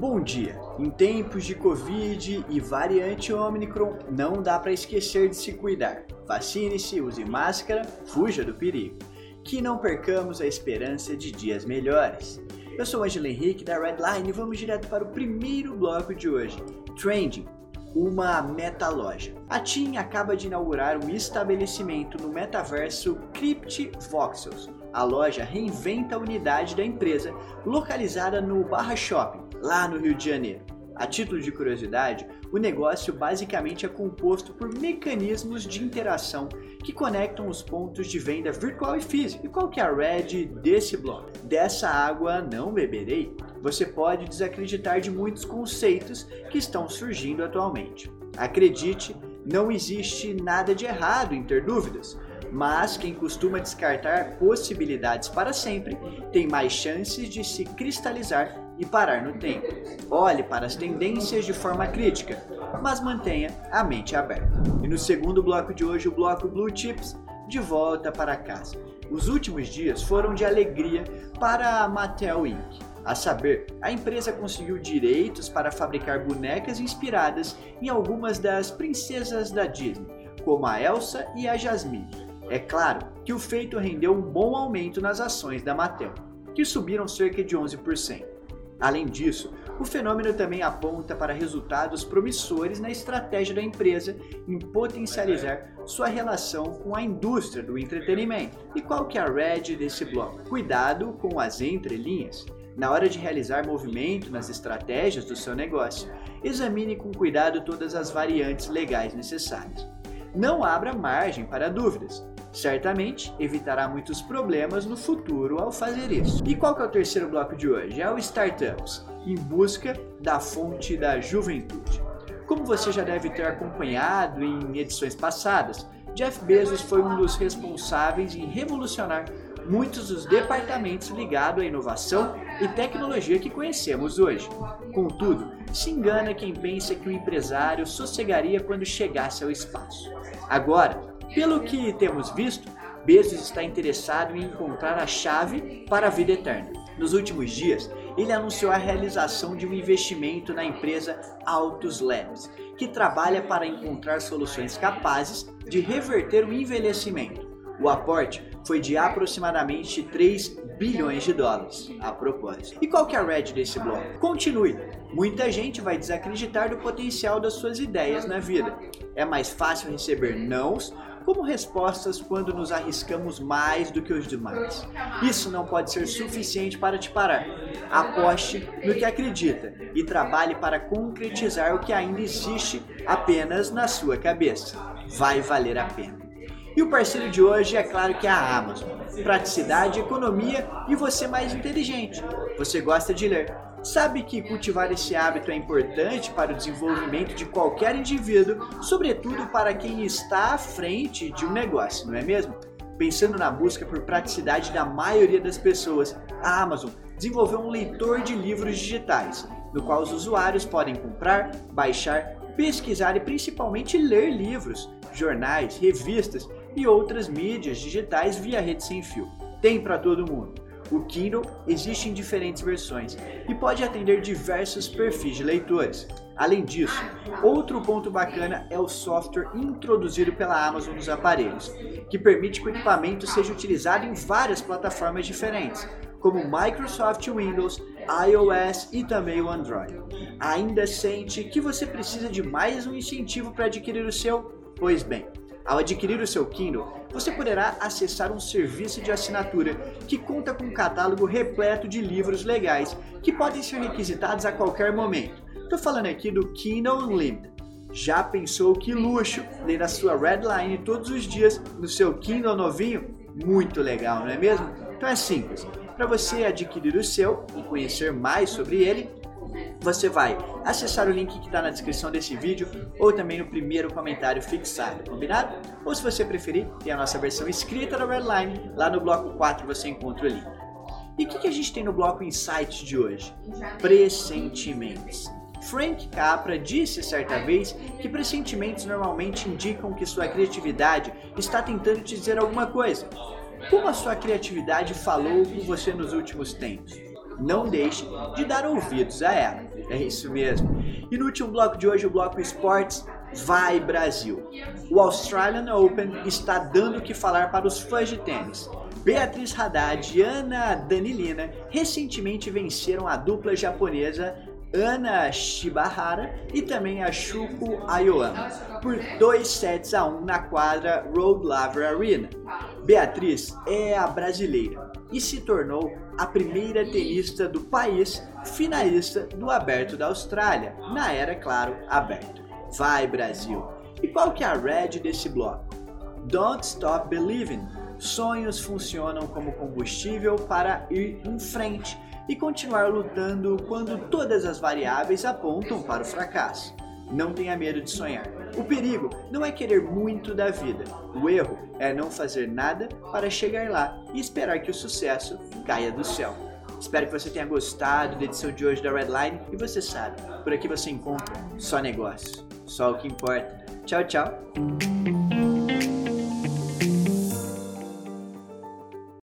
Bom dia! Em tempos de Covid e variante Omicron, não dá para esquecer de se cuidar. Vacine-se, use máscara, fuja do perigo. Que não percamos a esperança de dias melhores. Eu sou Angela Henrique da Redline e vamos direto para o primeiro bloco de hoje: Trending uma meta-loja. A TIM acaba de inaugurar um estabelecimento no metaverso Crypt Voxels. A loja reinventa a unidade da empresa localizada no Barra Shopping, lá no Rio de Janeiro. A título de curiosidade, o negócio basicamente é composto por mecanismos de interação que conectam os pontos de venda virtual e físico. E qual que é a red desse bloco? Dessa água não beberei? Você pode desacreditar de muitos conceitos que estão surgindo atualmente. Acredite, não existe nada de errado em ter dúvidas mas quem costuma descartar possibilidades para sempre tem mais chances de se cristalizar e parar no tempo. Olhe para as tendências de forma crítica, mas mantenha a mente aberta. E no segundo bloco de hoje, o bloco Blue Chips, de volta para casa. Os últimos dias foram de alegria para a Mattel Inc. A saber, a empresa conseguiu direitos para fabricar bonecas inspiradas em algumas das princesas da Disney, como a Elsa e a Jasmine. É claro que o feito rendeu um bom aumento nas ações da Mattel, que subiram cerca de 11%. Além disso, o fenômeno também aponta para resultados promissores na estratégia da empresa em potencializar sua relação com a indústria do entretenimento. E qual que é a red desse bloco? Cuidado com as entrelinhas. Na hora de realizar movimento nas estratégias do seu negócio, examine com cuidado todas as variantes legais necessárias. Não abra margem para dúvidas certamente evitará muitos problemas no futuro ao fazer isso. E qual que é o terceiro bloco de hoje? É o Startups, em busca da fonte da juventude. Como você já deve ter acompanhado em edições passadas, Jeff Bezos foi um dos responsáveis em revolucionar muitos dos departamentos ligados à inovação e tecnologia que conhecemos hoje. Contudo, se engana quem pensa que o empresário sossegaria quando chegasse ao espaço. Agora, pelo que temos visto, Bezos está interessado em encontrar a chave para a vida eterna. Nos últimos dias, ele anunciou a realização de um investimento na empresa Autos Labs, que trabalha para encontrar soluções capazes de reverter o envelhecimento. O aporte foi de aproximadamente 3 bilhões de dólares, a propósito. E qual que é a red desse bloco? Continue. Muita gente vai desacreditar do potencial das suas ideias na vida. É mais fácil receber nãos como respostas quando nos arriscamos mais do que os demais. Isso não pode ser suficiente para te parar. Aposte no que acredita e trabalhe para concretizar o que ainda existe apenas na sua cabeça. Vai valer a pena. E o parceiro de hoje é claro que é a Amazon. Praticidade, economia e você mais inteligente. Você gosta de ler sabe que cultivar esse hábito é importante para o desenvolvimento de qualquer indivíduo, sobretudo para quem está à frente de um negócio, não é mesmo? Pensando na busca por praticidade da maioria das pessoas, a Amazon desenvolveu um leitor de livros digitais, no qual os usuários podem comprar, baixar, pesquisar e principalmente ler livros, jornais, revistas e outras mídias digitais via rede sem fio. Tem para todo mundo. O Kindle existe em diferentes versões e pode atender diversos perfis de leitores. Além disso, outro ponto bacana é o software introduzido pela Amazon nos aparelhos, que permite que o equipamento seja utilizado em várias plataformas diferentes, como Microsoft Windows, iOS e também o Android. Ainda sente que você precisa de mais um incentivo para adquirir o seu? Pois bem, ao adquirir o seu Kindle, você poderá acessar um serviço de assinatura que conta com um catálogo repleto de livros legais que podem ser requisitados a qualquer momento. Estou falando aqui do Kindle Unlimited. Já pensou que luxo ler a sua Redline todos os dias no seu Kindle novinho? Muito legal, não é mesmo? Então é simples. Para você adquirir o seu e conhecer mais sobre ele, você vai acessar o link que está na descrição desse vídeo ou também no primeiro comentário fixado, combinado? Ou se você preferir, tem a nossa versão escrita da Redline, lá no bloco 4 você encontra o link. E o que, que a gente tem no bloco Insights de hoje? Pressentimentos. Frank Capra disse certa vez que pressentimentos normalmente indicam que sua criatividade está tentando te dizer alguma coisa. Como a sua criatividade falou com você nos últimos tempos? Não deixe de dar ouvidos a ela. É isso mesmo. E no último bloco de hoje, o bloco Esportes, vai Brasil. O Australian Open está dando o que falar para os fãs de tênis. Beatriz Haddad e Ana Danilina recentemente venceram a dupla japonesa Ana Shibahara e também a Shuko Ayoama por 2 sets a 1 na quadra Road Laver Arena. Beatriz é a brasileira e se tornou a primeira tenista do país finalista do Aberto da Austrália, na era, claro, aberto. Vai Brasil! E qual que é a red desse bloco? Don't Stop Believing. Sonhos funcionam como combustível para ir em frente e continuar lutando quando todas as variáveis apontam para o fracasso. Não tenha medo de sonhar. O perigo não é querer muito da vida. O erro é não fazer nada para chegar lá e esperar que o sucesso caia do céu. Espero que você tenha gostado da edição de hoje da Redline e você sabe, por aqui você encontra só negócio, só o que importa. Tchau, tchau.